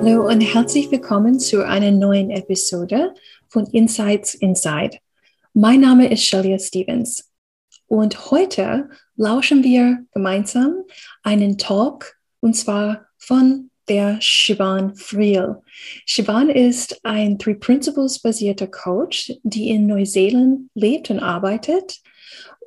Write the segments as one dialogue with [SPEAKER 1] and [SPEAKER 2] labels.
[SPEAKER 1] Hallo und herzlich willkommen zu einer neuen Episode von Insights Inside. Mein Name ist Shelia Stevens und heute lauschen wir gemeinsam einen Talk und zwar von der Shiban Friel. Shiban ist ein Three Principles basierter Coach, die in Neuseeland lebt und arbeitet.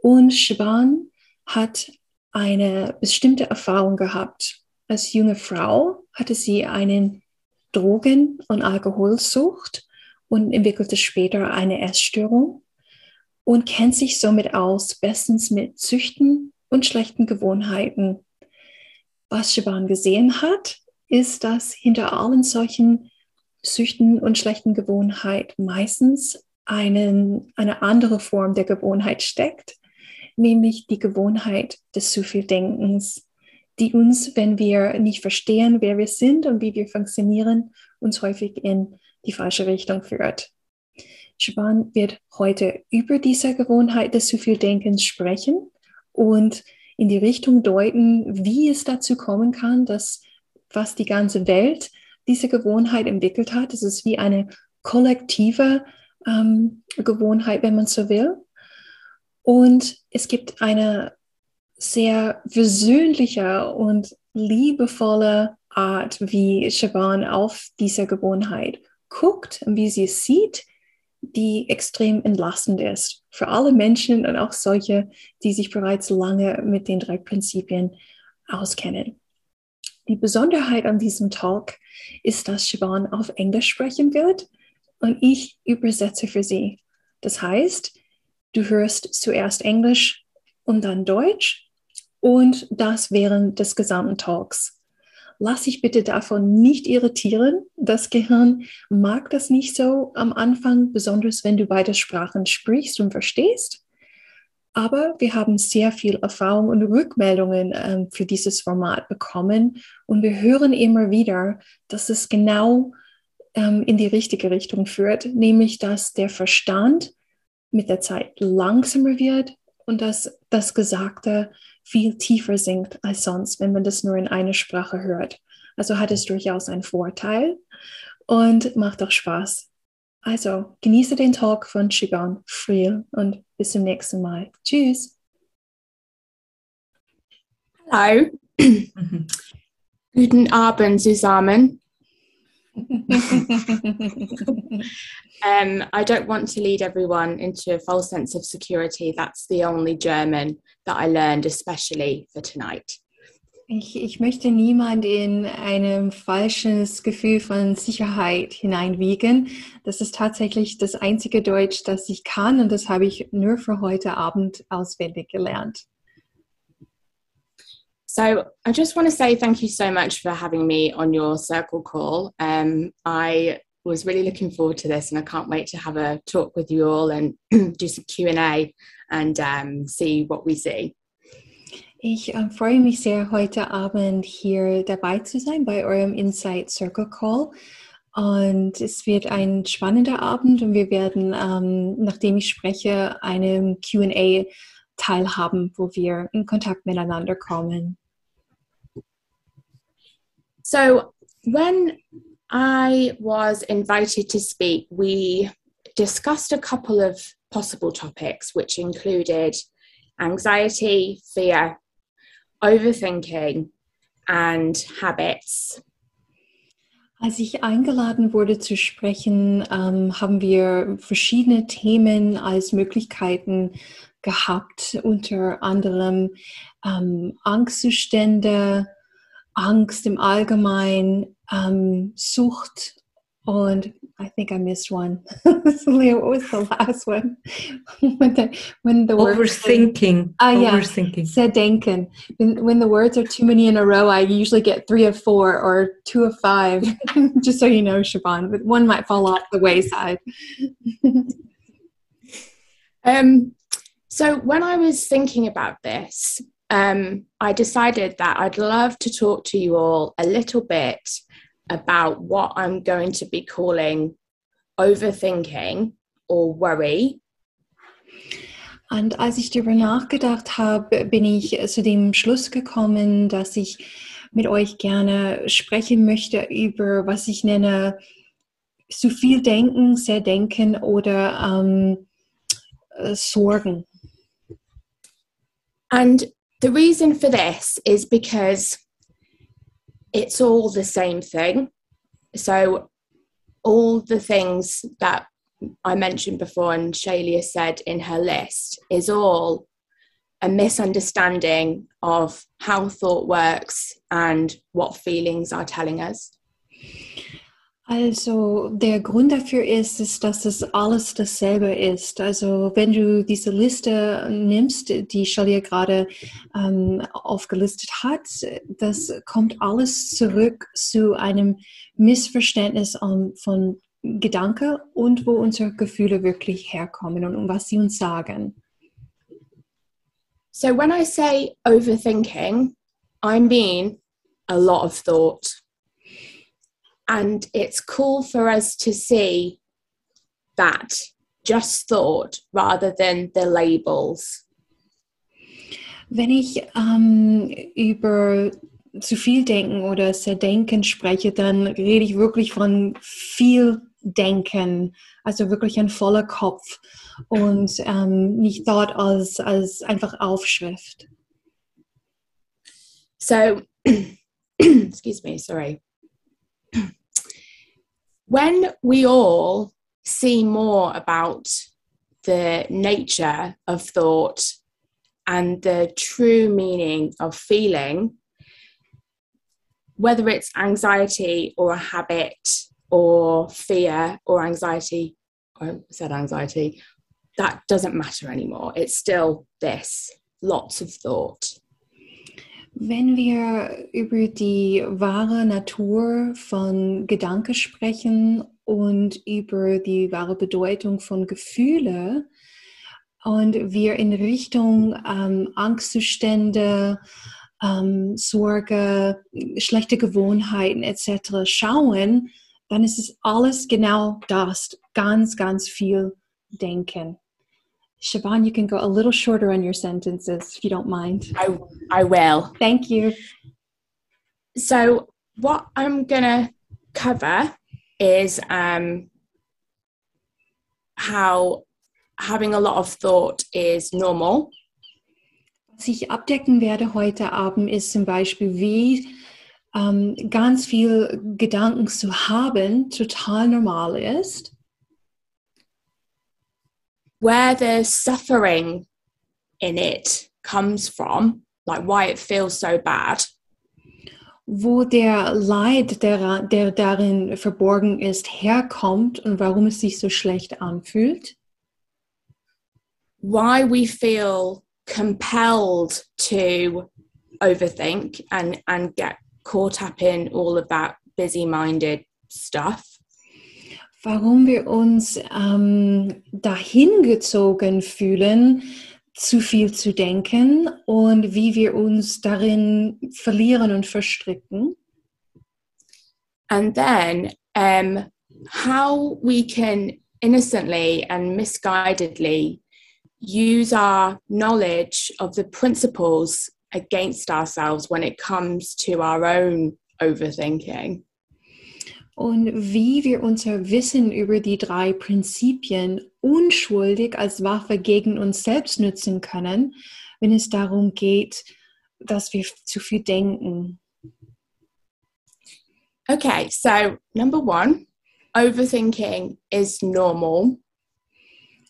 [SPEAKER 1] Und Shiban hat eine bestimmte Erfahrung gehabt. Als junge Frau hatte sie einen Drogen- und Alkoholsucht und entwickelte später eine Essstörung und kennt sich somit aus bestens mit Züchten und schlechten Gewohnheiten. Was Shiban gesehen hat, ist, dass hinter allen solchen Süchten und schlechten Gewohnheiten meistens einen, eine andere Form der Gewohnheit steckt, nämlich die Gewohnheit des zu viel Denkens die uns, wenn wir nicht verstehen, wer wir sind und wie wir funktionieren, uns häufig in die falsche Richtung führt. Shaban wird heute über diese Gewohnheit des zu viel Denkens sprechen und in die Richtung deuten, wie es dazu kommen kann, dass was die ganze Welt diese Gewohnheit entwickelt hat, es ist wie eine kollektive ähm, Gewohnheit, wenn man so will. Und es gibt eine sehr versöhnliche und liebevolle Art, wie Shaban auf diese Gewohnheit guckt und wie sie es sieht, die extrem entlastend ist für alle Menschen und auch solche, die sich bereits lange mit den drei Prinzipien auskennen. Die Besonderheit an diesem Talk ist, dass Shaban auf Englisch sprechen wird und ich übersetze für sie. Das heißt, du hörst zuerst Englisch und dann Deutsch und das während des gesamten Talks. Lass dich bitte davon nicht irritieren. Das Gehirn mag das nicht so am Anfang, besonders wenn du beide Sprachen sprichst und verstehst. Aber wir haben sehr viel Erfahrung und Rückmeldungen äh, für dieses Format bekommen und wir hören immer wieder, dass es genau ähm, in die richtige Richtung führt, nämlich dass der Verstand mit der Zeit langsamer wird und dass das Gesagte viel tiefer sinkt als sonst, wenn man das nur in einer Sprache hört. Also hat es durchaus einen Vorteil und macht auch Spaß. Also genieße den Talk von Shiban Friel und bis zum nächsten Mal. Tschüss.
[SPEAKER 2] Hallo. Guten Abend zusammen. um, I don't want to lead everyone into a false sense of security. That's the only German that I learned, especially for tonight.
[SPEAKER 1] Ich, ich möchte niemand in ein falsches Gefühl von Sicherheit hineinwiegen. Das ist tatsächlich das einzige Deutsch, das ich kann und das habe ich nur für heute Abend auswendig gelernt.
[SPEAKER 2] So I just want to say thank you so much for having me on your circle call. Um, I was really looking forward to this, and I can't wait to have a talk with you all and do some Q and A and um, see what we see.
[SPEAKER 1] Ich äh, freue mich sehr, heute Abend hier dabei zu sein bei eurem Insight Circle Call. Und es wird ein spannender Abend und wir werden, ähm, nachdem ich spreche, einem QA teilhaben, wo wir in Kontakt miteinander kommen.
[SPEAKER 2] So, when I was invited to speak, we discussed a couple of possible topics, which included anxiety, fear, overthinking, and habits.
[SPEAKER 1] Als ich eingeladen wurde zu sprechen, ähm, haben wir verschiedene Themen als Möglichkeiten gehabt, unter anderem ähm, Angstzustände, Angst im Allgemeinen, ähm, Sucht Und I think I missed one. Leah, what was the last one? when the when the
[SPEAKER 3] overthinking.
[SPEAKER 1] Ah, yeah.
[SPEAKER 3] overthinking.
[SPEAKER 1] Zerdenken. When, when the words are too many in a row, I usually get three of four or two of five. Just so you know, Siobhan, but one might fall off the wayside.
[SPEAKER 2] um, so when I was thinking about this, um, I decided that I'd love to talk to you all a little bit about what I'm going to be calling overthinking or worry.
[SPEAKER 1] Und als ich darüber nachgedacht habe, bin ich zu dem Schluss gekommen, dass ich mit euch gerne sprechen möchte über, was ich nenne, zu viel denken, sehr denken oder ähm, Sorgen.
[SPEAKER 2] And the reason for this is because it's all the same thing. So, all the things that I mentioned before and Shalia said in her list is all a misunderstanding of how thought works and what feelings are telling us.
[SPEAKER 1] Also der Grund dafür ist, ist, dass es alles dasselbe ist. Also wenn du diese Liste nimmst, die Shalia gerade ähm, aufgelistet hat, das kommt alles zurück zu einem Missverständnis um, von Gedanke und wo unsere Gefühle wirklich herkommen und um was sie uns sagen.
[SPEAKER 2] So when I say overthinking, I mean a lot of thought. And it's cool for us to see that just thought rather than the labels.
[SPEAKER 1] Wenn ich ähm, über zu viel denken oder sehr denken spreche, dann rede ich wirklich von viel denken, also wirklich ein voller Kopf und ähm, nicht dort als, als einfach Aufschrift.
[SPEAKER 2] So, excuse me, sorry. When we all see more about the nature of thought and the true meaning of feeling, whether it's anxiety or a habit or fear or anxiety, I said anxiety, that doesn't matter anymore. It's still this lots of thought.
[SPEAKER 1] Wenn wir über die wahre Natur von Gedanke sprechen und über die wahre Bedeutung von Gefühle und wir in Richtung ähm, Angstzustände, ähm, Sorge, schlechte Gewohnheiten etc. schauen, dann ist es alles genau das, ganz, ganz viel Denken. Siobhan, you can go a little shorter on your sentences if you don't mind.
[SPEAKER 2] I, I will.
[SPEAKER 1] Thank you.
[SPEAKER 2] So, what I'm going to cover is um, how having a lot of thought is normal.
[SPEAKER 1] Was ich abdecken werde heute Abend ist zum Beispiel, wie ähm, ganz viel Gedanken zu haben total normal ist.
[SPEAKER 2] Where the suffering in it comes from, like why it feels so bad.
[SPEAKER 1] Wo der Leid, der, der darin verborgen ist, herkommt und warum es sich so schlecht anfühlt.
[SPEAKER 2] Why we feel compelled to overthink and, and get caught up in all of that busy minded stuff.
[SPEAKER 1] Warum wir uns ähm, dahin gezogen fühlen, zu viel zu denken und wie wir uns darin verlieren und verstricken.
[SPEAKER 2] And then um, how we can innocently and misguidedly use our knowledge of the principles against ourselves when it comes to our own overthinking.
[SPEAKER 1] Und wie wir unser Wissen über die drei Prinzipien unschuldig als Waffe gegen uns selbst nutzen können, wenn es darum geht, dass wir zu viel denken.
[SPEAKER 2] Okay, so number one, overthinking is normal.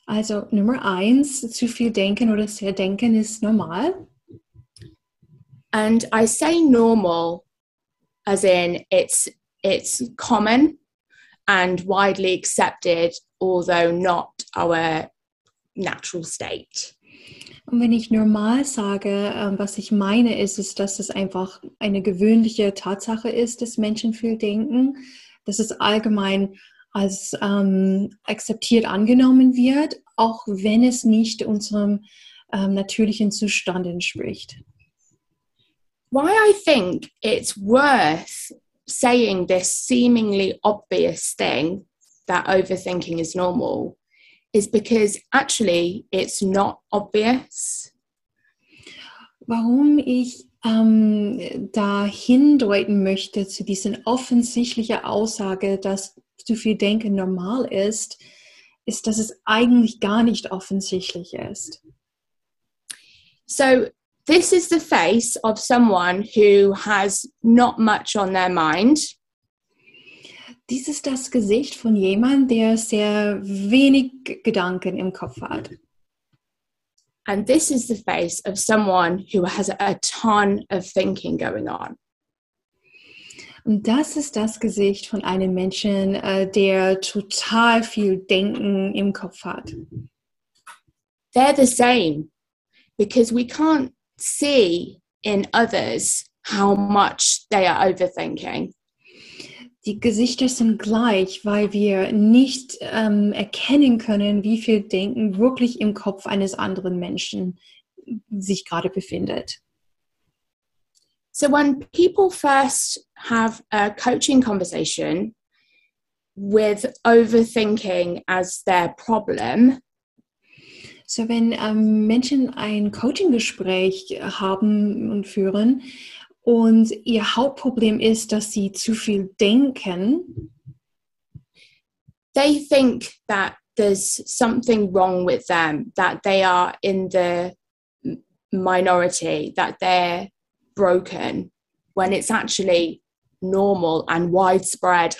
[SPEAKER 1] Also Nummer eins, zu viel denken oder sehr denken ist normal.
[SPEAKER 2] And I say normal as in it's it's common and widely accepted, although not our natural state.
[SPEAKER 1] Und wenn ich normal sage, ähm, was ich meine, ist es, dass es einfach eine gewöhnliche Tatsache ist, dass Menschen viel denken, dass es allgemein als ähm, akzeptiert angenommen wird, auch wenn es nicht unserem ähm, natürlichen Zustand entspricht.
[SPEAKER 2] Why I think it's worth saying this seemingly obvious thing that overthinking is normal is because actually it's not obvious.
[SPEAKER 1] Warum ich ähm, da hindeuten möchte zu dieser offensichtlichen Aussage, dass zu viel Denken normal ist, ist, dass es eigentlich gar nicht offensichtlich ist.
[SPEAKER 2] So this is the face of someone who has not much on their mind.
[SPEAKER 1] Dies ist das Gesicht von jemandem, der sehr wenig Gedanken im Kopf hat.
[SPEAKER 2] And this is the face of someone who has a ton of thinking going on.
[SPEAKER 1] Und das ist das Gesicht von einem Menschen, äh, der total viel Denken im Kopf hat.
[SPEAKER 2] They're the same because we can't see in others how much they are overthinking.
[SPEAKER 1] Die Gesichter sind gleich, weil wir nicht ähm, erkennen können, wie viel Denken wirklich im Kopf eines anderen Menschen sich gerade befindet.
[SPEAKER 2] So when people first have a coaching conversation with overthinking as their problem,
[SPEAKER 1] So, wenn ähm, Menschen ein Coaching-Gespräch haben und führen und ihr Hauptproblem ist, dass sie zu viel denken,
[SPEAKER 2] they think that there's something wrong with them, that they are in the minority, that they're broken, when it's actually normal and widespread.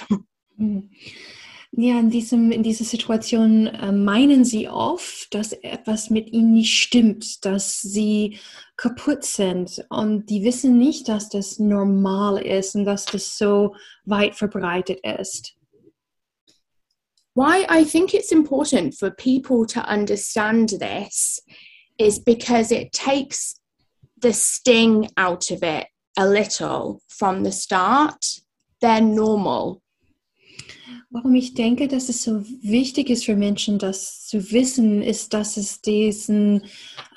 [SPEAKER 1] Ja, in, diesem, in dieser Situation äh, meinen sie oft, dass etwas mit ihnen nicht stimmt, dass sie kaputt sind und die wissen nicht, dass das normal ist und dass das so weit verbreitet ist.
[SPEAKER 2] Why I think it's important for people to understand this is because it takes the sting out of it a little from the start. They're normal.
[SPEAKER 1] Warum ich denke, dass es so wichtig ist für Menschen, das zu wissen, ist, dass es diesen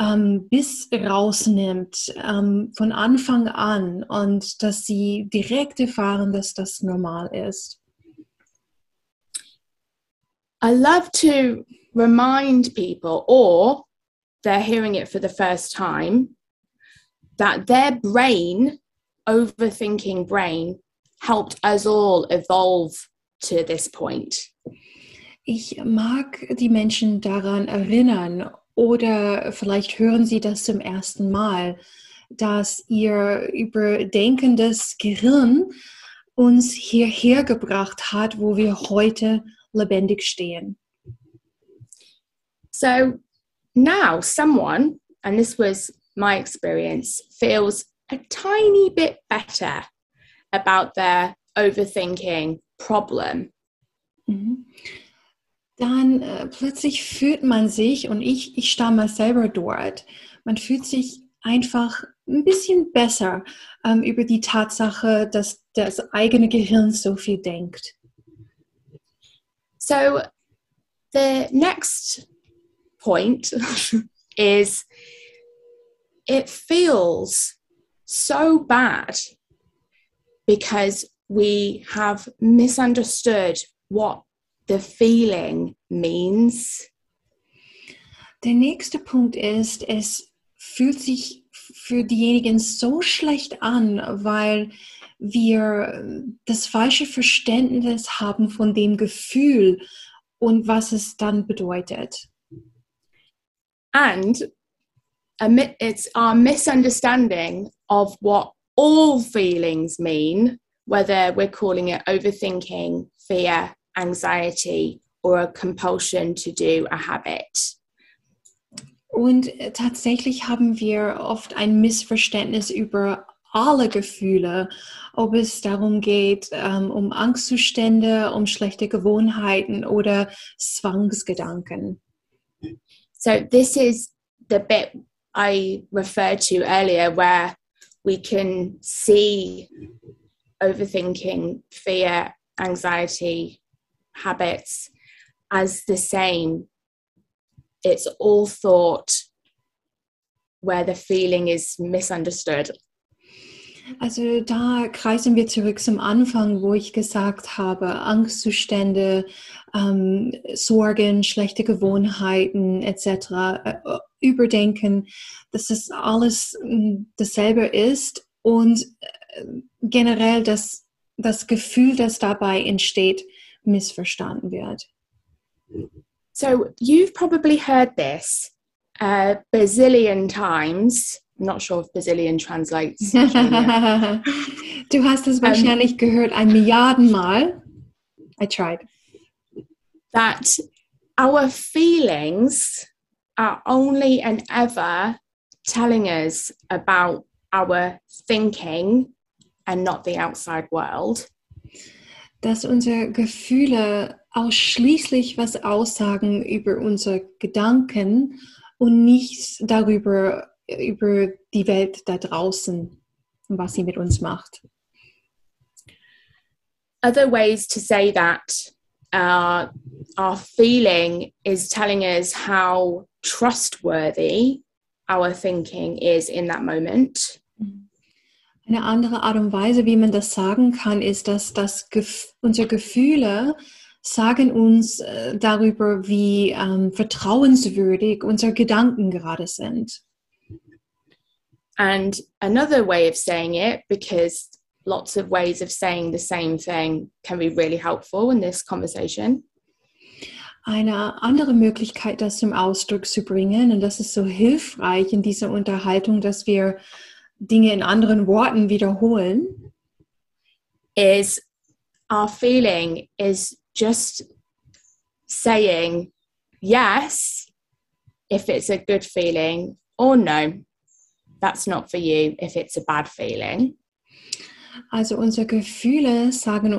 [SPEAKER 1] ähm, Biss rausnimmt ähm, von Anfang an und dass sie direkt erfahren, dass das normal ist.
[SPEAKER 2] I love to remind people, or they're hearing it for the first time, that their brain, overthinking brain, helped us all evolve to this point.
[SPEAKER 1] Ich mag die Menschen daran erinnern oder vielleicht hören sie das zum ersten Mal, dass ihr überdenkendes Gehirn uns hierher gebracht hat, wo wir heute lebendig stehen.
[SPEAKER 2] So now someone, and this was my experience, feels a tiny bit better about their overthinking problem.
[SPEAKER 1] Mhm. Dann äh, plötzlich fühlt man sich, und ich, ich stamme selber dort, man fühlt sich einfach ein bisschen besser ähm, über die Tatsache, dass das eigene Gehirn so viel denkt.
[SPEAKER 2] So the next point is it feels so bad because we have misunderstood what the feeling means.
[SPEAKER 1] Der nächste Punkt ist, es fühlt sich für diejenigen so schlecht an, weil wir das falsche Verständnis haben von dem Gefühl und was es dann bedeutet.
[SPEAKER 2] And it's our misunderstanding of what all feelings mean, whether we're calling it overthinking, fear, anxiety, or a compulsion to do a habit.
[SPEAKER 1] Und tatsächlich haben wir oft ein Missverständnis über alle Gefühle, ob es darum geht, um, um Angstzustände, um schlechte Gewohnheiten oder Zwangsgedanken.
[SPEAKER 2] So this is the bit I referred to earlier where we can see overthinking, fear, anxiety, habits as the same. It's all thought where the feeling is misunderstood.
[SPEAKER 1] Also da kreisen wir zurück zum Anfang, wo ich gesagt habe, Angstzustände, ähm, Sorgen, schlechte Gewohnheiten etc., äh, Überdenken, dass das alles äh, dasselbe ist und generell das, das Gefühl, das dabei entsteht, missverstanden wird.
[SPEAKER 2] So you've probably heard this a bazillion times. I'm not sure if bazillion translates.
[SPEAKER 1] du hast es wahrscheinlich um, gehört ein Milliardenmal. I tried.
[SPEAKER 2] That our feelings are only and ever telling us about our thinking and not the outside world.
[SPEAKER 1] Dass unsere Gefühle ausschließlich was aussagen über unsere Gedanken und nichts darüber, über die Welt da draußen und was sie mit uns macht.
[SPEAKER 2] Other ways to say that uh, our feeling is telling us how trustworthy our thinking is in that moment.
[SPEAKER 1] Eine andere Art und Weise, wie man das sagen kann, ist, dass das Gef unsere Gefühle sagen uns äh, darüber, wie ähm, vertrauenswürdig unsere Gedanken gerade sind.
[SPEAKER 2] And another way of saying it, because lots of ways of saying the same thing can be really helpful in this conversation.
[SPEAKER 1] Eine andere Möglichkeit, das zum Ausdruck zu bringen, und das ist so hilfreich in dieser Unterhaltung, dass wir Dinge in anderen Worten wiederholen,
[SPEAKER 2] is our feeling is just saying yes if it's a good feeling or no, that's not for you if it's a bad feeling.
[SPEAKER 1] Also unsere Gefühle sagen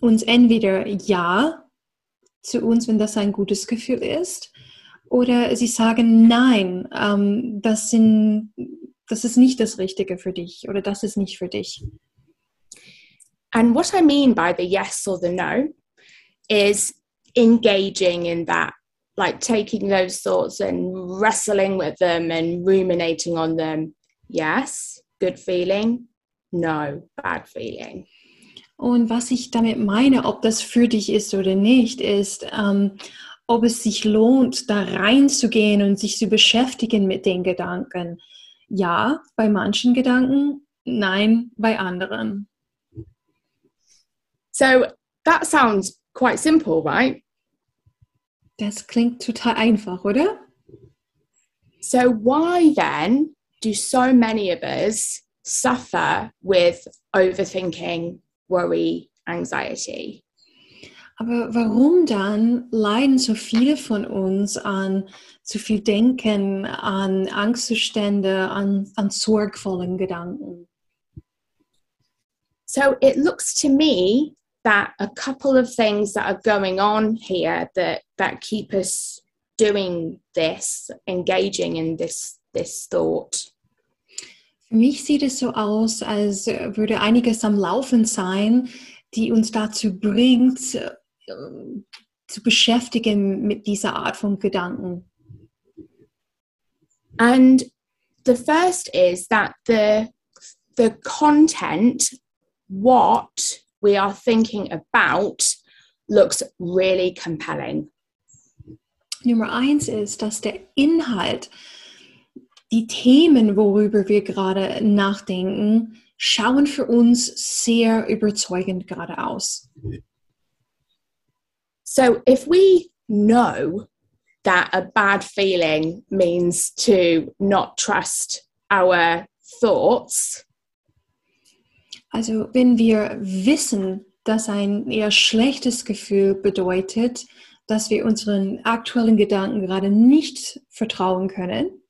[SPEAKER 1] uns entweder ja zu uns, wenn das ein gutes Gefühl ist, oder sie sagen nein, ähm, das, sind, das ist nicht das Richtige für dich oder das ist nicht für dich.
[SPEAKER 2] And what I mean by the yes or the no is engaging in that, like taking those thoughts and wrestling with them and ruminating on them. Yes, good feeling. No, bad feeling.
[SPEAKER 1] Und was ich damit meine, ob das für dich ist oder nicht, ist, ähm, ob es sich lohnt, da reinzugehen und sich zu beschäftigen mit den Gedanken. Ja, bei manchen Gedanken, nein, bei anderen.
[SPEAKER 2] So that sounds quite simple, right?
[SPEAKER 1] Das klingt total einfach, oder?
[SPEAKER 2] So why then do so many of us suffer with overthinking, worry, anxiety?
[SPEAKER 1] Aber warum dann leiden so viele von uns an zu viel Denken, an Angstzustände, an, an sorgvollen Gedanken?
[SPEAKER 2] So it looks to me that a couple of things that are going on here that that keep us doing this, engaging in this this thought.
[SPEAKER 1] Für mich sieht es so aus, als würde einiges am Laufen sein, die uns dazu bringt, zu beschäftigen mit dieser Art von Gedanken.
[SPEAKER 2] And the first is that the the content, what we are thinking about looks really compelling.
[SPEAKER 1] Nummer eins ist, dass der Inhalt, die Themen, worüber wir gerade nachdenken, schauen für uns sehr überzeugend gerade aus.
[SPEAKER 2] So if we know that a bad feeling means to not trust our thoughts,
[SPEAKER 1] Also wenn wir wissen, dass ein eher schlechtes Gefühl bedeutet, dass wir unseren aktuellen Gedanken gerade nicht vertrauen können.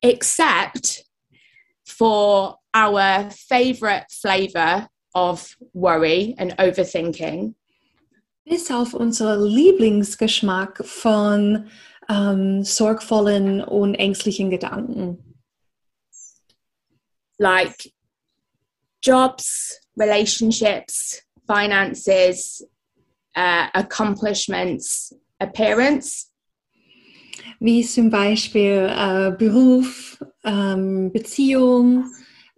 [SPEAKER 2] Except for our favorite flavor of worry and overthinking.
[SPEAKER 1] Bis auf unser Lieblingsgeschmack von ähm, sorgvollen und ängstlichen Gedanken.
[SPEAKER 2] Like jobs, relationships, finances, uh, accomplishments, appearance.
[SPEAKER 1] Wie zum Beispiel äh, Beruf, ähm, Beziehung,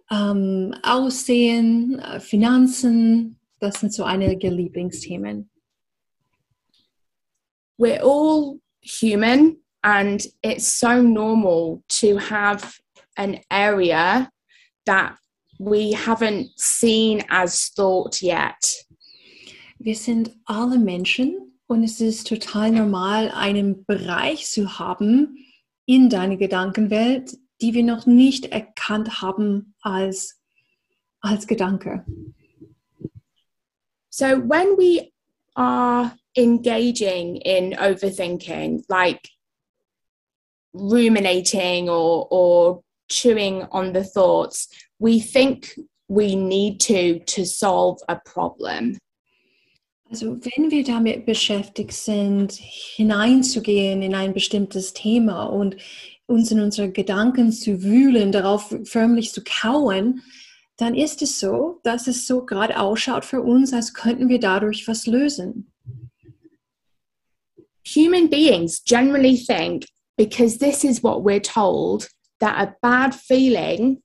[SPEAKER 1] ähm, Aussehen, äh, Finanzen. Das sind so einige Lieblingsthemen.
[SPEAKER 2] We're all human and it's so normal to have an area that we haven't seen as thought yet.
[SPEAKER 1] Wir sind alle Menschen und es ist total normal, einen Bereich zu haben in deiner Gedankenwelt, die wir noch nicht erkannt haben als, als Gedanke.
[SPEAKER 2] So when we are engaging in overthinking, like ruminating or, or chewing on the thoughts, we think we need to to solve a problem.
[SPEAKER 1] Also wenn wir damit beschäftigt sind, hineinzugehen in ein bestimmtes Thema und uns in unsere Gedanken zu wühlen, darauf förmlich zu kauen, dann ist es so, dass es so gerade ausschaut für uns, als könnten wir dadurch was lösen.
[SPEAKER 2] Human beings generally think because this is what we're told that a bad feeling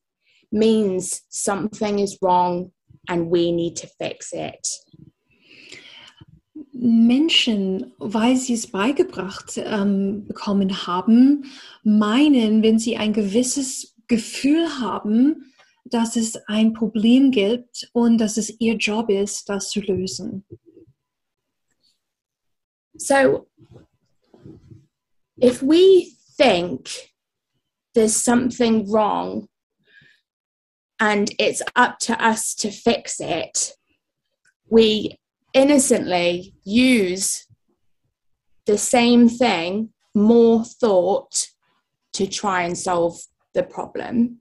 [SPEAKER 2] means something is wrong and we need to fix it.
[SPEAKER 1] Menschen, weil sie es beigebracht ähm, bekommen haben, meinen, wenn sie ein gewisses Gefühl haben, dass es ein Problem gibt und dass es ihr Job ist, das zu lösen.
[SPEAKER 2] So, if we think there's something wrong and it's up to us to fix it, we innocently use the same thing, more thought, to try and solve the problem.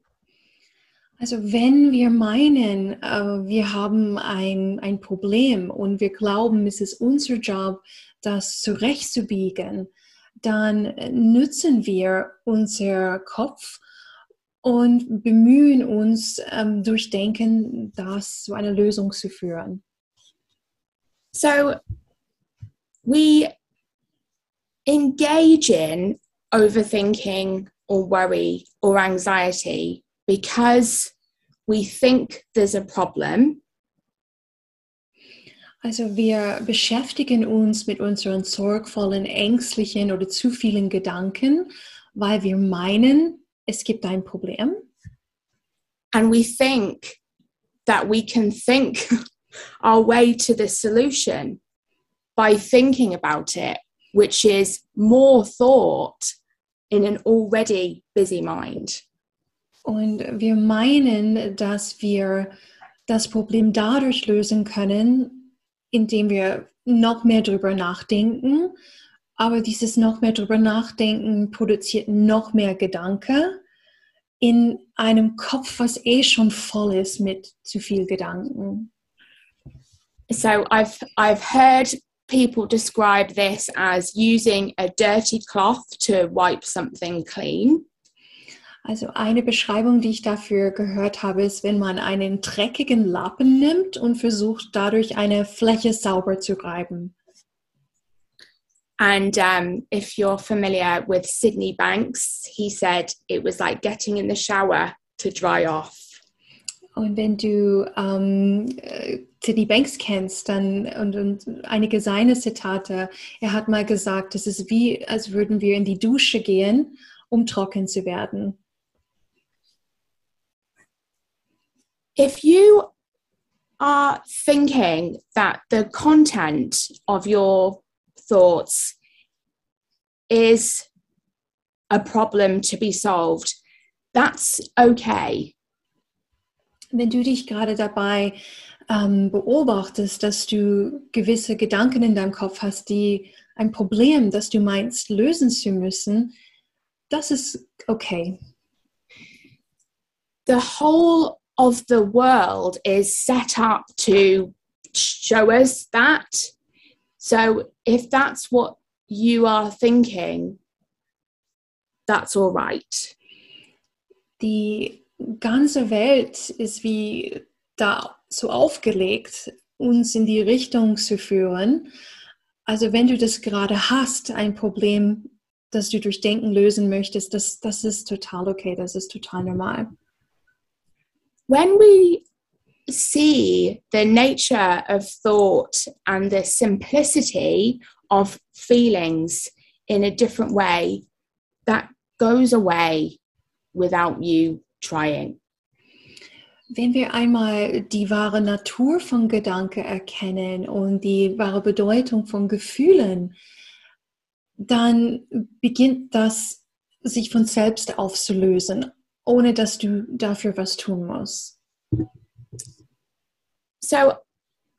[SPEAKER 1] Also wenn wir meinen, äh, wir haben ein, ein Problem und wir glauben, es ist unser Job, das zurechtzubiegen, dann nutzen wir unser Kopf und bemühen uns, ähm, durch Denken das zu einer Lösung zu führen.
[SPEAKER 2] So we engage in overthinking or worry or anxiety because we think there's a problem.
[SPEAKER 1] Also wir beschäftigen uns mit unseren sorgvollen, ängstlichen oder zu vielen Gedanken, weil wir meinen, es gibt ein Problem.
[SPEAKER 2] And we think that we can think our way to the solution by thinking about it, which is more thought in an already busy mind.
[SPEAKER 1] Und wir meinen, dass wir das Problem dadurch lösen können, indem wir noch mehr drüber nachdenken. Aber dieses noch mehr drüber nachdenken produziert noch mehr Gedanke in einem Kopf, was eh schon voll ist mit zu viel Gedanken.
[SPEAKER 2] So I've I've heard people describe this as using a dirty cloth to wipe something clean.
[SPEAKER 1] Also eine Beschreibung, die ich dafür gehört habe, ist, wenn man einen dreckigen Lappen nimmt und versucht, dadurch eine Fläche sauber zu reiben.
[SPEAKER 2] And um, if you're familiar with Sydney Banks, he said it was like getting in the shower to dry off.
[SPEAKER 1] Und wenn du ähm, Sydney Banks kennst, dann und, und einige seiner Zitate, er hat mal gesagt, es ist wie, als würden wir in die Dusche gehen, um trocken zu werden.
[SPEAKER 2] If you are thinking that the content of your thoughts is a problem to be solved, that's okay.
[SPEAKER 1] Wenn du dich gerade dabei ähm, beobachtest, dass du gewisse Gedanken in deinem Kopf hast, die ein Problem, das du meinst, lösen zu müssen, das ist okay.
[SPEAKER 2] the whole of the world is set up to show us that. So if that's what you are thinking, that's all right.
[SPEAKER 1] Die ganze Welt ist wie da so aufgelegt, uns in die Richtung zu führen. Also wenn du das gerade hast, ein Problem, das du durch Denken lösen möchtest, das, das ist total okay, das ist total normal.
[SPEAKER 2] When we see the nature of thought and the simplicity of feelings in a different way, that goes away without you trying.
[SPEAKER 1] Wenn wir einmal die wahre Natur von Gedanke erkennen und die wahre Bedeutung von Gefühlen, dann beginnt das sich von selbst aufzulösen, ohne dass du dafür was tun musst.
[SPEAKER 2] So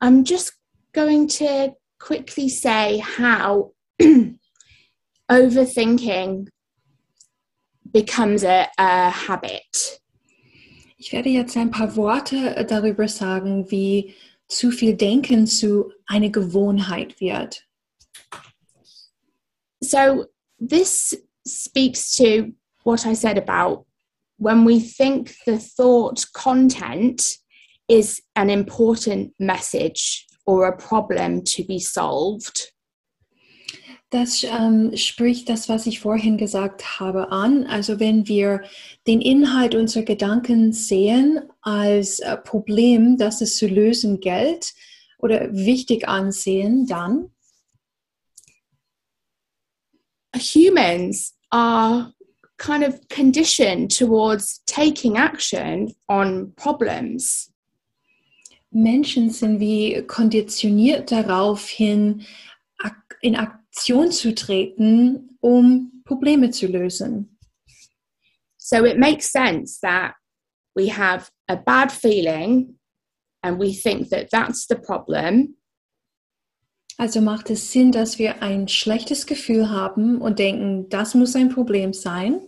[SPEAKER 2] I'm just going to quickly say how overthinking becomes a, a habit.
[SPEAKER 1] Ich werde jetzt ein paar Worte darüber sagen, wie zu viel Denken zu eine Gewohnheit wird.
[SPEAKER 2] So this speaks to what I said about when we think the thought content is an important message or a problem to be solved.
[SPEAKER 1] Das ähm, spricht das, was ich vorhin gesagt habe, an. Also wenn wir den Inhalt unserer Gedanken sehen als äh, Problem, das es zu lösen gilt oder wichtig ansehen, dann
[SPEAKER 2] humans are kind of conditioned towards taking action on problems.
[SPEAKER 1] Menschen sind wie konditioniert darauf hin, in Aktion zu treten, um Probleme zu lösen.
[SPEAKER 2] So it makes sense that we have a bad feeling and we think that that's the problem.
[SPEAKER 1] Also macht es Sinn, dass wir ein schlechtes Gefühl haben und denken, das muss ein Problem sein.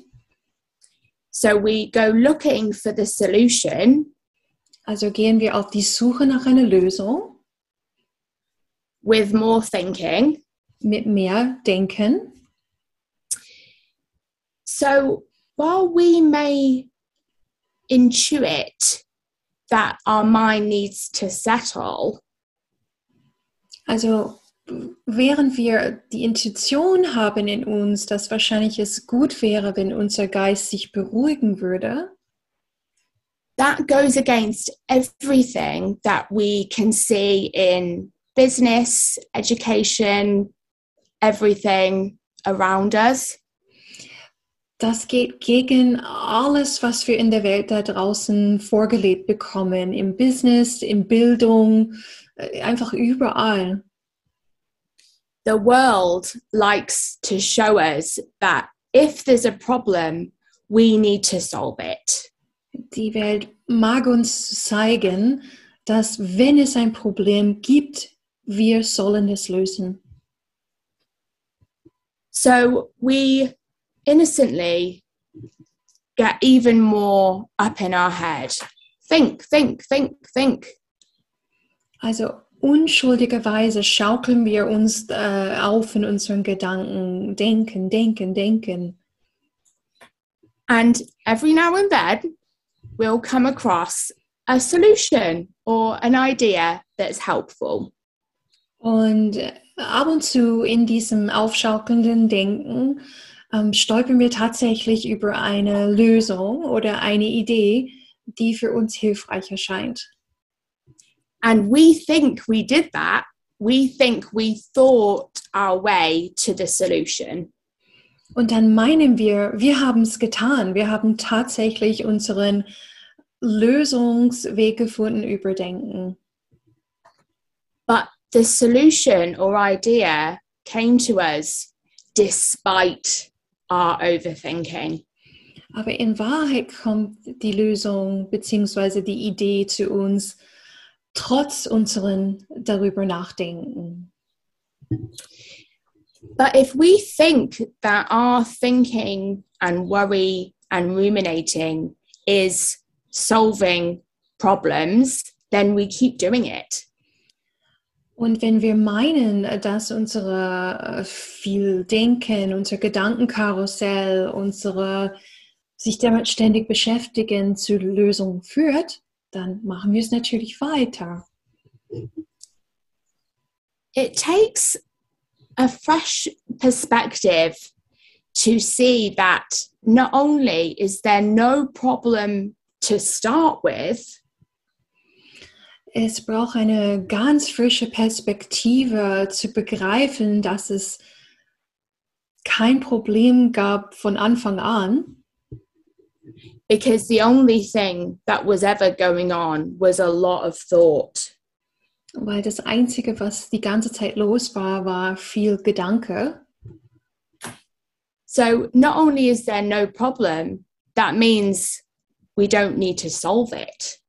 [SPEAKER 2] So we go looking for the solution.
[SPEAKER 1] Also gehen wir auf die Suche nach einer Lösung.
[SPEAKER 2] With more thinking.
[SPEAKER 1] Mit mehr Denken.
[SPEAKER 2] So while we may intuit that our mind needs to settle.
[SPEAKER 1] Also während wir die Intuition haben in uns, dass wahrscheinlich es gut wäre, wenn unser Geist sich beruhigen würde.
[SPEAKER 2] That goes against everything that we can see in business, education, everything around us.
[SPEAKER 1] Das geht gegen alles, was wir in der Welt da draußen vorgelebt bekommen, im Business, in Bildung, Uh, einfach überall.
[SPEAKER 2] The world likes to show us that if there's a problem, we need to solve it.
[SPEAKER 1] Die Welt mag uns zeigen, dass wenn es ein Problem gibt, wir sollen es lösen.
[SPEAKER 2] So we innocently get even more up in our head. Think, think, think, think.
[SPEAKER 1] Also unschuldigerweise schaukeln wir uns äh, auf in unseren Gedanken, denken, denken, denken.
[SPEAKER 2] And every now and then we'll come across a solution or an idea that's helpful.
[SPEAKER 1] Und ab und zu in diesem aufschaukelnden Denken ähm, stolpern wir tatsächlich über eine Lösung oder eine Idee, die für uns hilfreich erscheint.
[SPEAKER 2] And we think we did that. We think we thought our way to the solution.
[SPEAKER 1] Und dann meinen wir, wir haben es getan. Wir haben tatsächlich unseren Lösungsweg gefunden über Denken.
[SPEAKER 2] But the solution or idea came to us despite our overthinking.
[SPEAKER 1] Aber in Wahrheit kommt die Lösung bzw. die Idee zu uns trotz unseren darüber nachdenken.
[SPEAKER 2] But if we think that our thinking and worry and ruminating is solving problems, then we keep doing it.
[SPEAKER 1] Und wenn wir meinen, dass unsere äh, viel Denken, unser Gedankenkarussell, unsere sich damit ständig beschäftigen zur Lösung führt, dann machen wir es natürlich weiter.
[SPEAKER 2] It takes a fresh perspective to see that not only is there no problem to start with,
[SPEAKER 1] Es braucht eine ganz frische Perspektive zu begreifen, dass es kein Problem gab von Anfang an.
[SPEAKER 2] Because the only thing that was ever going on was a lot of thought.
[SPEAKER 1] Weil das Einzige, was die ganze Zeit los war, war viel Gedanke.
[SPEAKER 2] So not only is there no problem, that means we don't need to solve it.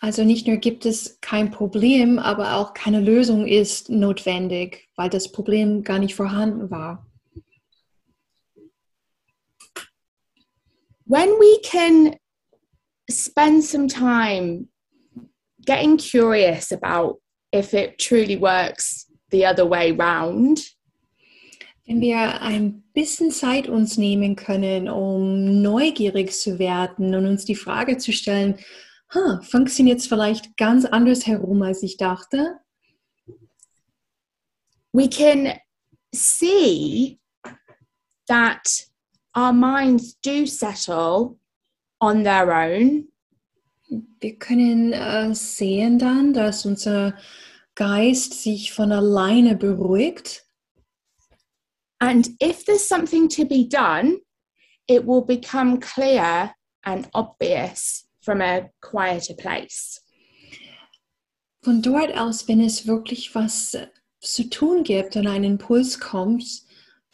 [SPEAKER 1] Also nicht nur gibt es kein Problem, aber auch keine Lösung ist notwendig, weil das Problem gar nicht vorhanden war.
[SPEAKER 2] When we can spend some time getting curious about if it truly works the other way round,
[SPEAKER 1] Wenn wir ein bisschen Zeit uns nehmen können, um neugierig zu werden und uns die Frage zu stellen, huh, funktioniert es vielleicht ganz anders herum, als ich dachte?
[SPEAKER 2] we can see that our minds do settle on their own
[SPEAKER 1] Wir können äh, sehen dann, dass unser Geist sich von alleine beruhigt.
[SPEAKER 2] And if there's something to be done, it will become clear and obvious from a quieter place.
[SPEAKER 1] Von dort aus, wenn es wirklich was zu tun gibt und ein Impuls kommt,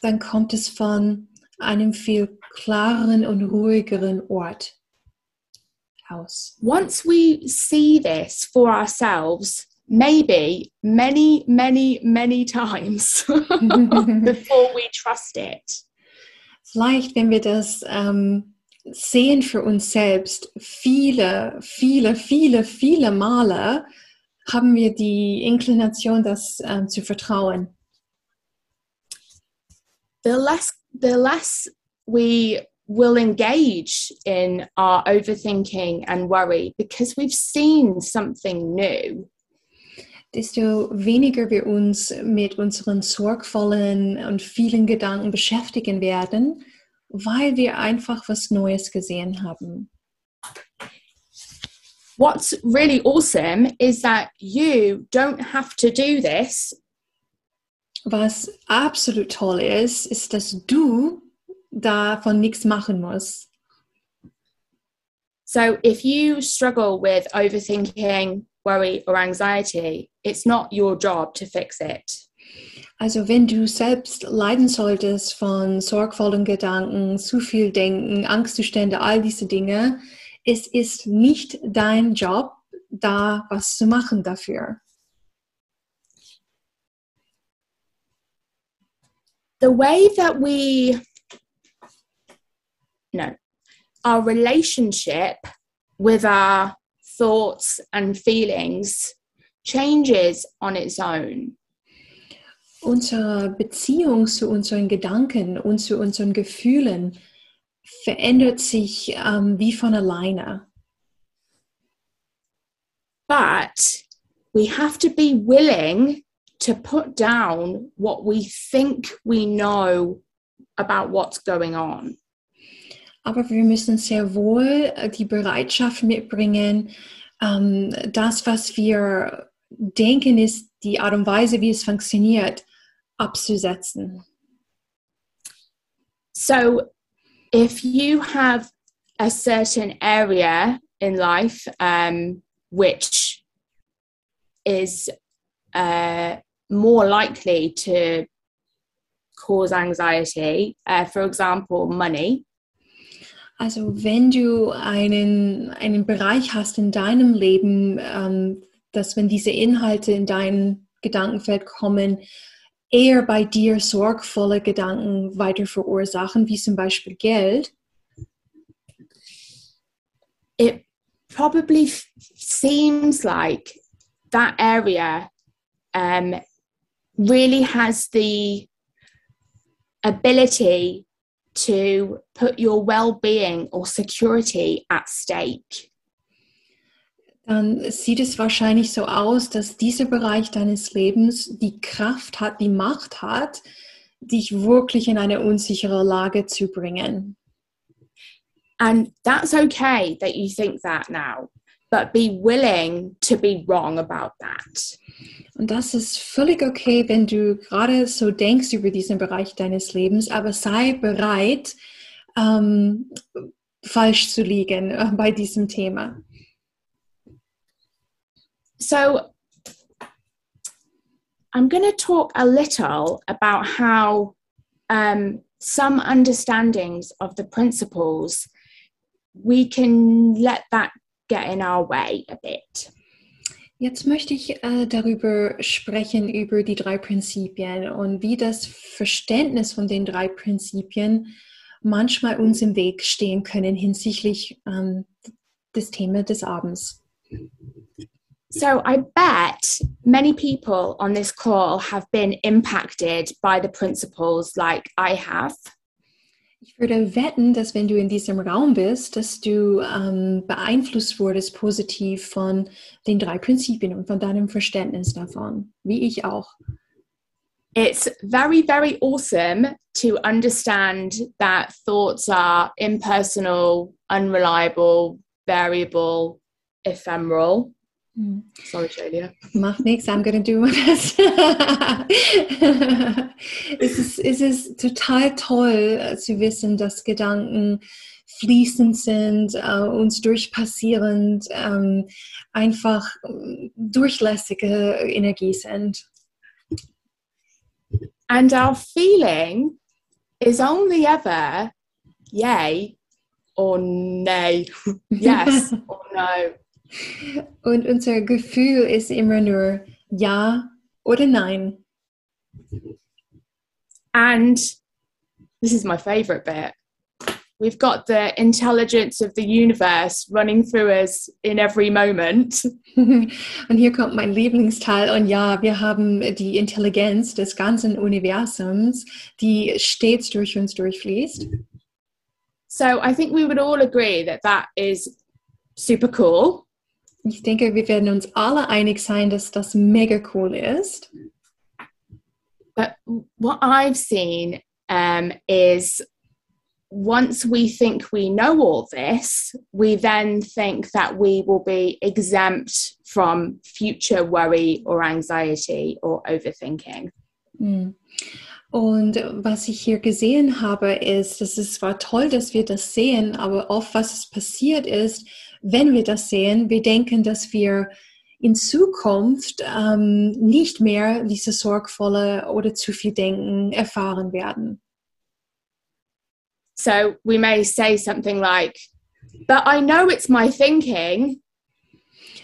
[SPEAKER 1] dann kommt es von einem viel klareren und ruhigeren Ort aus.
[SPEAKER 2] Once we see this for ourselves, maybe many, many, many times before we trust it,
[SPEAKER 1] Vielleicht, wenn wir das ähm, sehen für uns selbst, viele, viele, viele, viele Male haben wir die Inklination, das ähm, zu vertrauen.
[SPEAKER 2] the less the less we will engage in our overthinking and worry because we've seen something new.
[SPEAKER 1] desto weniger wir uns mit unseren sorgvollen und vielen Gedanken beschäftigen werden, weil wir einfach was Neues gesehen haben.
[SPEAKER 2] What's really awesome is that you don't have to do this
[SPEAKER 1] Was absolut toll ist, ist, dass du davon nichts machen musst.
[SPEAKER 2] So if you struggle with overthinking, worry, or anxiety, it's not your job to fix it.
[SPEAKER 1] Also wenn du selbst leiden solltest von sorgvollen Gedanken, zu viel Denken, Angstzustände, all diese Dinge, es ist nicht dein Job, da was zu machen dafür.
[SPEAKER 2] The way that we, no, our relationship with our thoughts and feelings changes on its own.
[SPEAKER 1] Unsere Beziehung zu unseren Gedanken und zu unseren Gefühlen verändert sich ähm, wie von alleine.
[SPEAKER 2] But we have to be willing to put down what we think we know about what's going on.
[SPEAKER 1] Aber wir müssen sehr wohl die Bereitschaft mitbringen, ähm, das, was wir denken, ist die Art und Weise, wie es funktioniert, abzusetzen.
[SPEAKER 2] So, if you have a certain area in life um, which is uh, more likely to cause anxiety, uh, for example, money,
[SPEAKER 1] Also wenn du einen, einen Bereich hast in deinem Leben, ähm, dass wenn diese Inhalte in dein Gedankenfeld kommen, eher bei dir sorgvolle Gedanken weiter verursachen, wie zum Beispiel Geld,
[SPEAKER 2] it probably seems like that area um, really has the ability to put your well-being or security at stake.
[SPEAKER 1] Dann sieht es wahrscheinlich so aus, dass dieser Bereich deines Lebens die Kraft hat, die Macht hat, dich wirklich in eine unsichere Lage zu bringen.
[SPEAKER 2] And that's okay that you think that now, but be willing to be wrong about that.
[SPEAKER 1] Und das ist völlig okay, wenn du gerade so denkst über diesen Bereich deines Lebens, aber sei bereit, ähm, falsch zu liegen äh, bei diesem Thema.
[SPEAKER 2] So, I'm going to talk a little about how um, some understandings of the principles we can let that in our way a bit.
[SPEAKER 1] Jetzt möchte ich äh, darüber sprechen, über die drei Prinzipien und wie das Verständnis von den drei Prinzipien manchmal uns im Weg stehen können hinsichtlich ähm, des Themas des Abends.
[SPEAKER 2] So, I bet many people on this call have been impacted by the principles like I have.
[SPEAKER 1] Ich würde wetten, dass wenn du in diesem Raum bist, dass du ähm, beeinflusst wurdest positiv von den drei Prinzipien und von deinem Verständnis davon, wie ich auch.
[SPEAKER 2] It's very, very awesome to understand that thoughts are impersonal, unreliable, variable, ephemeral. Sorry, Shalia.
[SPEAKER 1] Macht nichts, I'm gonna do my best. es, ist, es ist total toll äh, zu wissen, dass Gedanken fließend sind, äh, uns durchpassierend, ähm, einfach äh, durchlässige Energie sind.
[SPEAKER 2] And our feeling is only ever yay or nay, yes or no.
[SPEAKER 1] Und unser Gefühl ist immer nur ja oder nein.
[SPEAKER 2] And this is my favorite bit. We've got the intelligence of the universe running through us in every moment.
[SPEAKER 1] Und hier kommt mein Lieblingsteil. Und ja, wir haben die Intelligenz des ganzen Universums, die stets durch uns durchfließt.
[SPEAKER 2] So I think we would all agree that that is super cool.
[SPEAKER 1] Ich denke, wir werden uns alle einig sein, dass das mega cool ist.
[SPEAKER 2] But what I've seen um, is once we think we know all this, we then think that we will be exempt from future worry or anxiety or overthinking.
[SPEAKER 1] Hm. Und was ich hier gesehen habe, ist, dass es zwar toll, dass wir das sehen, aber oft was es passiert ist, wenn wir das sehen, wir denken, dass wir in Zukunft ähm, nicht mehr diese sorgvolle oder zu viel Denken erfahren werden.
[SPEAKER 2] So we may say something like, but I know it's my thinking.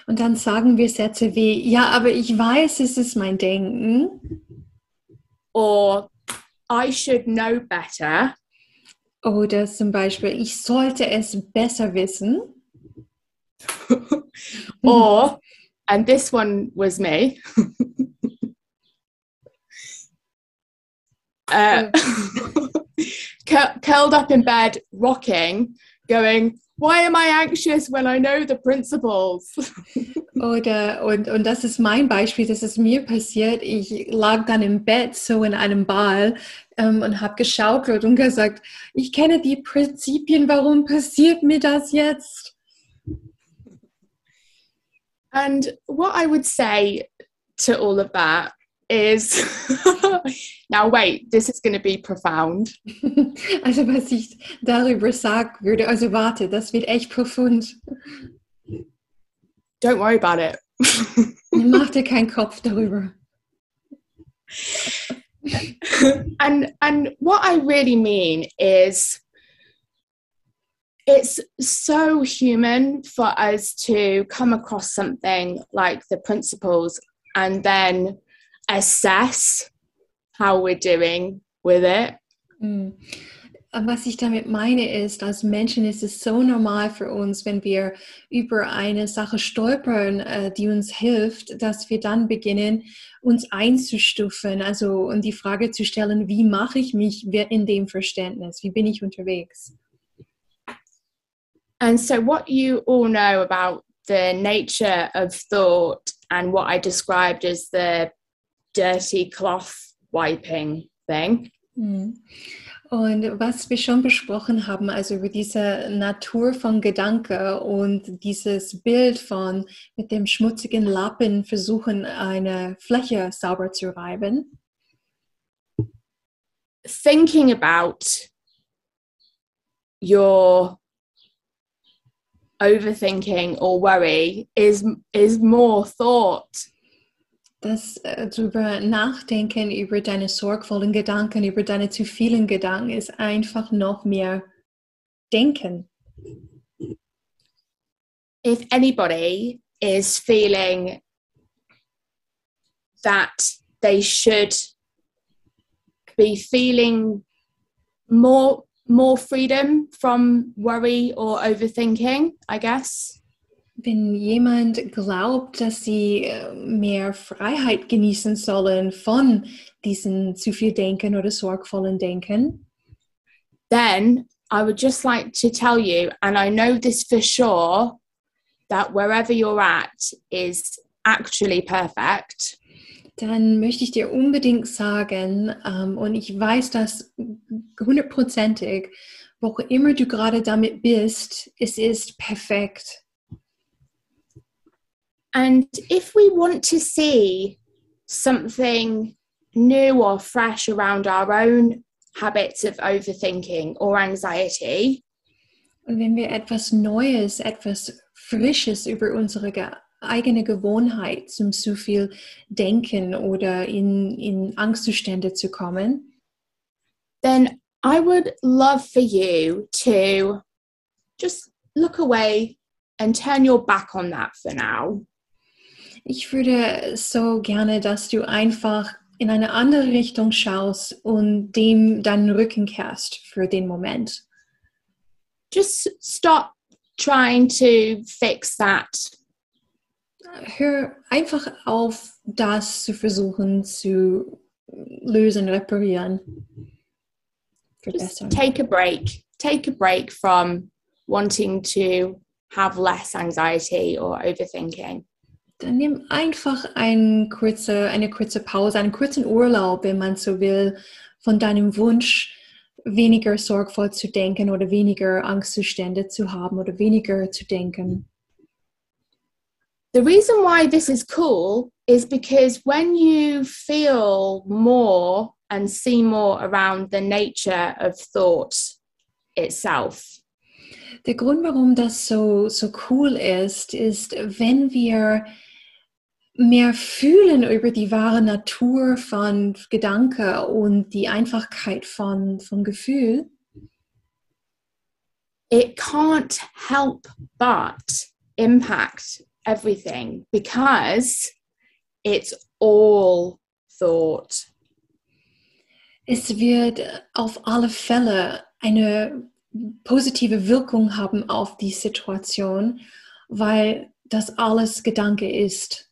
[SPEAKER 1] Und dann sagen wir Sätze wie, ja, aber ich weiß, es ist mein Denken.
[SPEAKER 2] Or I should know better.
[SPEAKER 1] Oder zum Beispiel, ich sollte es besser wissen.
[SPEAKER 2] or, and this one was me. uh, cur- curled up in bed, rocking, going, Why am I anxious when I know the principles?
[SPEAKER 1] Oder, und, und das ist mein Beispiel, das ist mir passiert. Ich lag dann im Bett, so in einem Ball ähm, und habe geschaukelt und gesagt, ich kenne die Prinzipien, warum passiert mir das jetzt?
[SPEAKER 2] And what I would say to all of that is now wait, this is going to be profound.
[SPEAKER 1] Also was ich darüber sagen würde, also warte, das wird echt profund.
[SPEAKER 2] Don't worry about it.
[SPEAKER 1] Mach dir keinen Kopf darüber.
[SPEAKER 2] and and what I really mean is it's so human for us to come across something like the principles and then assess how we're doing with it.
[SPEAKER 1] Mm. was ich damit meine ist, als Menschen ist es so normal für uns, wenn wir über eine Sache stolpern, äh, die uns hilft, dass wir dann beginnen, uns einzustufen, also und die Frage zu stellen, wie mache ich mich in dem Verständnis, wie bin ich unterwegs?
[SPEAKER 2] And so what you all know about the nature of thought and what I described as the dirty cloth wiping thing.
[SPEAKER 1] Mhm. Und was wir schon besprochen haben, also über diese Natur von Gedanke und dieses Bild von mit dem schmutzigen Lappen versuchen, eine Fläche sauber zu reiben.
[SPEAKER 2] Thinking about your overthinking or worry is is more thought
[SPEAKER 1] das äh, nachdenken, über deine sorgvollen Gedanken, über deine zu vielen Gedanken, ist einfach noch mehr denken.
[SPEAKER 2] If anybody is feeling that they should be feeling more more freedom from worry or overthinking, I guess.
[SPEAKER 1] Wenn jemand glaubt, dass sie äh, mehr Freiheit genießen sollen von diesem zu viel Denken oder sorgvollen Denken,
[SPEAKER 2] then I would just like to tell you, and I know this for sure, that wherever you're at is actually perfect.
[SPEAKER 1] Dann möchte ich dir unbedingt sagen, ähm, und ich weiß das hundertprozentig, wo immer du gerade damit bist, es ist perfekt.
[SPEAKER 2] And if we want to see something new or fresh around our own habits of overthinking or anxiety,
[SPEAKER 1] Und wenn wir etwas Neues, etwas Frisches über unsere eigene Gewohnheit zum zu viel Denken oder in, in Angstzustände zu kommen,
[SPEAKER 2] then I would love for you to just look away and turn your back on that for now.
[SPEAKER 1] Ich würde so gerne, dass du einfach in eine andere Richtung schaust und dem deinen Rücken kehrst für den Moment.
[SPEAKER 2] Just stop trying to fix that.
[SPEAKER 1] Hör einfach auf, das zu versuchen zu lösen, reparieren.
[SPEAKER 2] Just take a break. Take a break from wanting to have less anxiety or overthinking.
[SPEAKER 1] Dann nimm einfach ein kurze, eine kurze Pause, einen kurzen Urlaub, wenn man so will, von deinem Wunsch, weniger sorgvoll zu denken oder weniger Angstzustände zu haben oder weniger zu denken.
[SPEAKER 2] The reason why this is cool is because when you feel more and see more around the nature of thought itself.
[SPEAKER 1] Der Grund, warum das so, so cool ist, ist, wenn wir mehr fühlen über die wahre Natur von Gedanke und die Einfachkeit von, von Gefühl,
[SPEAKER 2] it can't help but impact everything because it's all thought.
[SPEAKER 1] Es wird auf alle Fälle eine positive Wirkung haben auf die Situation, weil das alles Gedanke ist.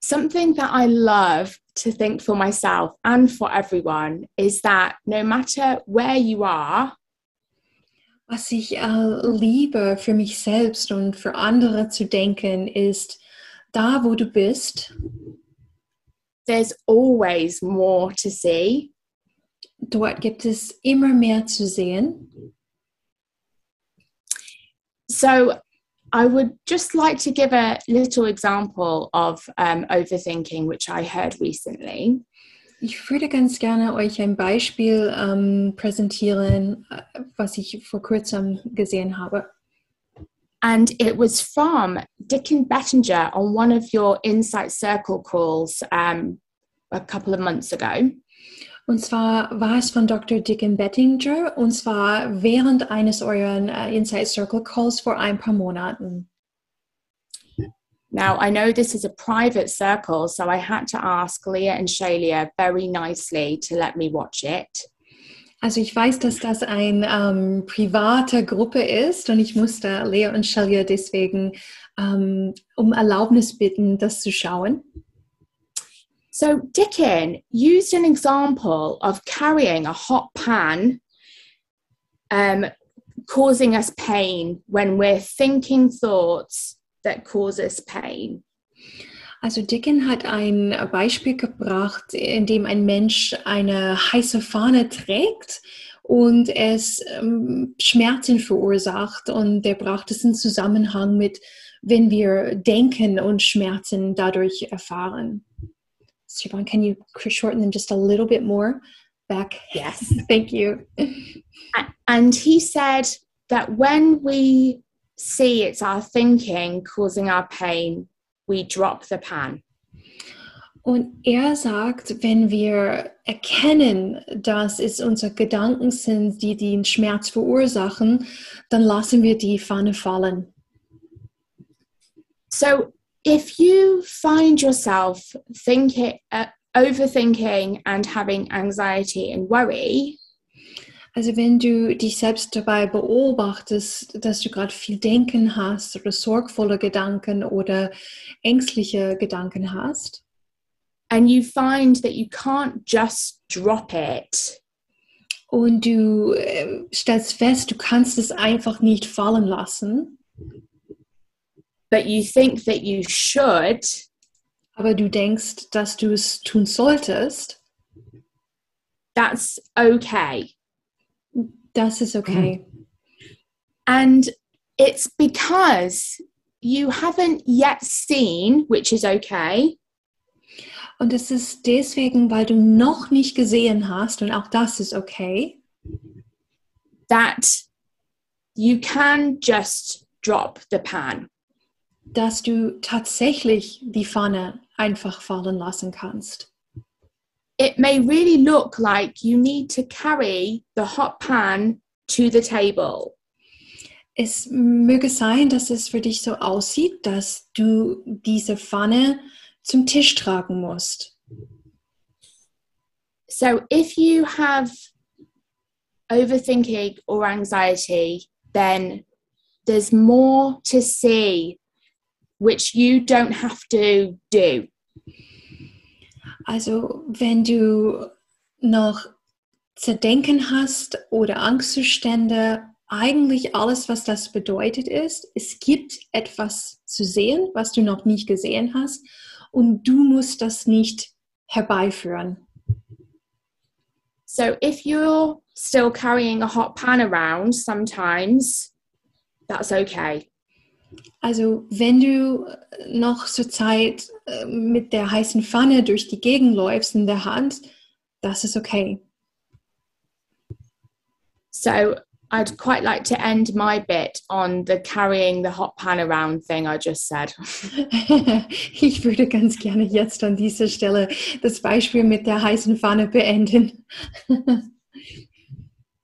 [SPEAKER 2] Something that I love to think for myself and for everyone is that no matter where you are,
[SPEAKER 1] was ich äh, liebe für mich selbst und für andere zu denken, ist, da wo du bist,
[SPEAKER 2] there's always more to see.
[SPEAKER 1] Dort gibt es immer mehr zu sehen.
[SPEAKER 2] So I would just like to give a little example of um, overthinking, which I heard recently.
[SPEAKER 1] Ich würde ganz gerne euch ein Beispiel ähm, präsentieren, äh, was ich vor kurzem gesehen habe.
[SPEAKER 2] And it was from Dickon Bettinger on one of your Insight Circle calls um, a couple of months ago.
[SPEAKER 1] Und zwar war es von Dr. Dickon Bettinger und zwar während eines euren uh, Insight Circle Calls vor ein paar Monaten.
[SPEAKER 2] Now, I know this is a private circle, so I had to ask Leah and Shalia very nicely to let me watch it.
[SPEAKER 1] Also ich weiß, dass das eine ähm, private Gruppe ist und ich musste Lea und Shalia deswegen ähm, um Erlaubnis bitten, das zu schauen.
[SPEAKER 2] So Dickon used an example of carrying a hot pan um, causing us pain when we're thinking thoughts that cause us pain.
[SPEAKER 1] Also Dickon hat ein Beispiel gebracht, in dem ein Mensch eine heiße Fahne trägt und es ähm, Schmerzen verursacht und der braucht es in Zusammenhang mit, wenn wir denken und Schmerzen dadurch erfahren. Siobhan, can you shorten them just a little bit more back?
[SPEAKER 2] Yes.
[SPEAKER 1] Thank you.
[SPEAKER 2] And he said that when we see it's our thinking causing our pain, we drop the pan.
[SPEAKER 1] Und er sagt, wenn wir erkennen, dass es unsere Gedanken sind, die den Schmerz verursachen, dann lassen wir die Pfanne fallen.
[SPEAKER 2] So if you find yourself thinking, uh, overthinking and having anxiety and worry,
[SPEAKER 1] Also wenn du dich selbst dabei beobachtest, dass du gerade viel Denken hast oder sorgvolle Gedanken oder ängstliche Gedanken hast.
[SPEAKER 2] And you find that you can't just drop it,
[SPEAKER 1] und du äh, stellst fest, du kannst es einfach nicht fallen lassen,
[SPEAKER 2] but you think that you should,
[SPEAKER 1] aber du denkst, dass du es tun solltest,
[SPEAKER 2] that's okay.
[SPEAKER 1] Das ist okay.
[SPEAKER 2] And it's because you haven't yet seen, which is okay,
[SPEAKER 1] Und es ist deswegen, weil du noch nicht gesehen hast, und auch das ist okay,
[SPEAKER 2] that you can just drop the pan.
[SPEAKER 1] dass du tatsächlich die Pfanne einfach fallen lassen kannst.
[SPEAKER 2] It may really look like you need to carry the hot pan to the table.
[SPEAKER 1] Es möge sein, dass es für dich so aussieht, dass du diese Pfanne zum Tisch tragen musst.
[SPEAKER 2] So if you have overthinking or anxiety, then there's more to see which you don't have to do.
[SPEAKER 1] Also wenn du noch Zerdenken hast oder Angstzustände, eigentlich alles, was das bedeutet ist, es gibt etwas zu sehen, was du noch nicht gesehen hast und du musst das nicht herbeiführen.
[SPEAKER 2] So if you're still carrying a hot pan around sometimes, that's okay.
[SPEAKER 1] Also wenn du noch zur Zeit äh, mit der heißen Pfanne durch die Gegend läufst in der Hand, das ist okay.
[SPEAKER 2] So I'd quite like to end my bit on the carrying the hot pan around thing I just said.
[SPEAKER 1] Ich würde ganz gerne jetzt an dieser Stelle das Beispiel mit der heißen Pfanne beenden.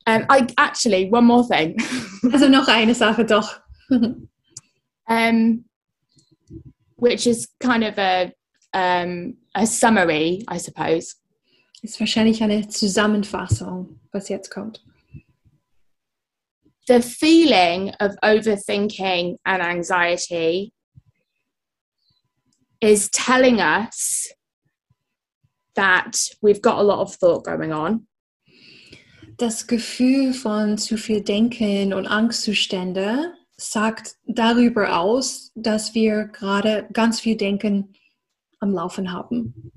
[SPEAKER 2] Um, I actually one more thing.
[SPEAKER 1] Also noch eine Sache doch.
[SPEAKER 2] um, which is kind of a um, a summary, I suppose.
[SPEAKER 1] Ist wahrscheinlich eine Zusammenfassung, was jetzt kommt.
[SPEAKER 2] The feeling of overthinking and anxiety is telling us that we've got a lot of thought going on.
[SPEAKER 1] Das Gefühl von zu viel Denken und Angstzustände sagt darüber aus, dass wir gerade ganz viel Denken am Laufen haben.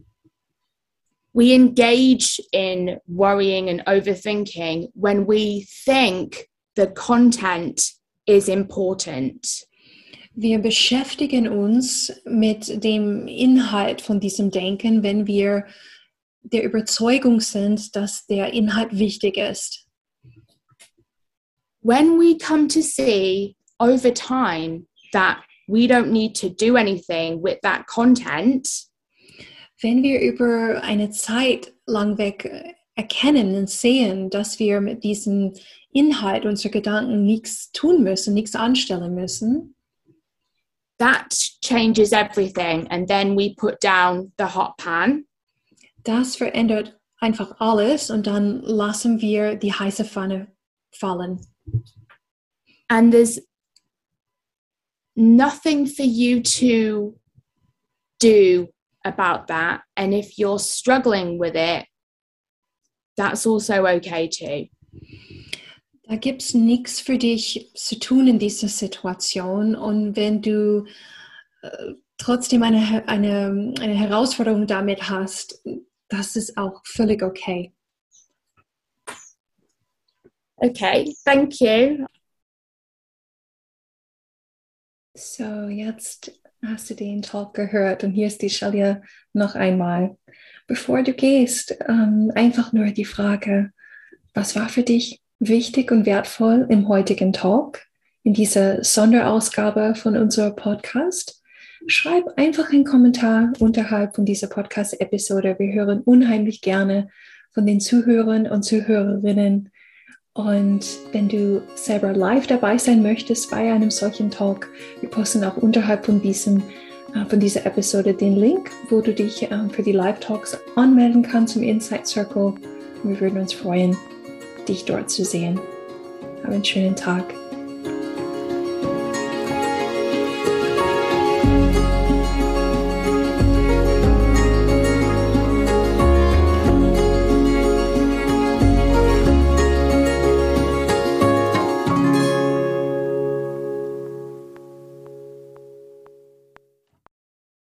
[SPEAKER 2] We engage in worrying and overthinking when we think the content is important.
[SPEAKER 1] Wir beschäftigen uns mit dem Inhalt von diesem Denken, wenn wir der Überzeugung sind, dass der Inhalt wichtig ist.
[SPEAKER 2] When we come to see over time that we don't need to do anything with that content,
[SPEAKER 1] Wenn wir über eine Zeit lang weg erkennen und sehen, dass wir mit diesem Inhalt unserer Gedanken nichts tun müssen, nichts anstellen müssen,
[SPEAKER 2] that changes everything. And then we put down the hot pan
[SPEAKER 1] das verändert einfach alles und dann lassen wir die heiße Pfanne fallen.
[SPEAKER 2] And there's nothing for you to do about that. And if you're struggling with it, that's also okay too.
[SPEAKER 1] Da gibt es nichts für dich zu tun in dieser Situation. Und wenn du äh, trotzdem eine, eine, eine Herausforderung damit hast, das ist auch völlig okay.
[SPEAKER 2] Okay, thank you.
[SPEAKER 1] So, jetzt hast du den Talk gehört und hier ist die Shalia noch einmal. Bevor du gehst, ähm, einfach nur die Frage, was war für dich wichtig und wertvoll im heutigen Talk, in dieser Sonderausgabe von unserem Podcast? Schreib einfach einen Kommentar unterhalb von dieser Podcast-Episode. Wir hören unheimlich gerne von den Zuhörern und Zuhörerinnen. Und wenn du selber live dabei sein möchtest bei einem solchen Talk, wir posten auch unterhalb von, diesem, äh, von dieser Episode den Link, wo du dich äh, für die Live-Talks anmelden kannst im Insight Circle. Wir würden uns freuen, dich dort zu sehen. Hab einen schönen Tag.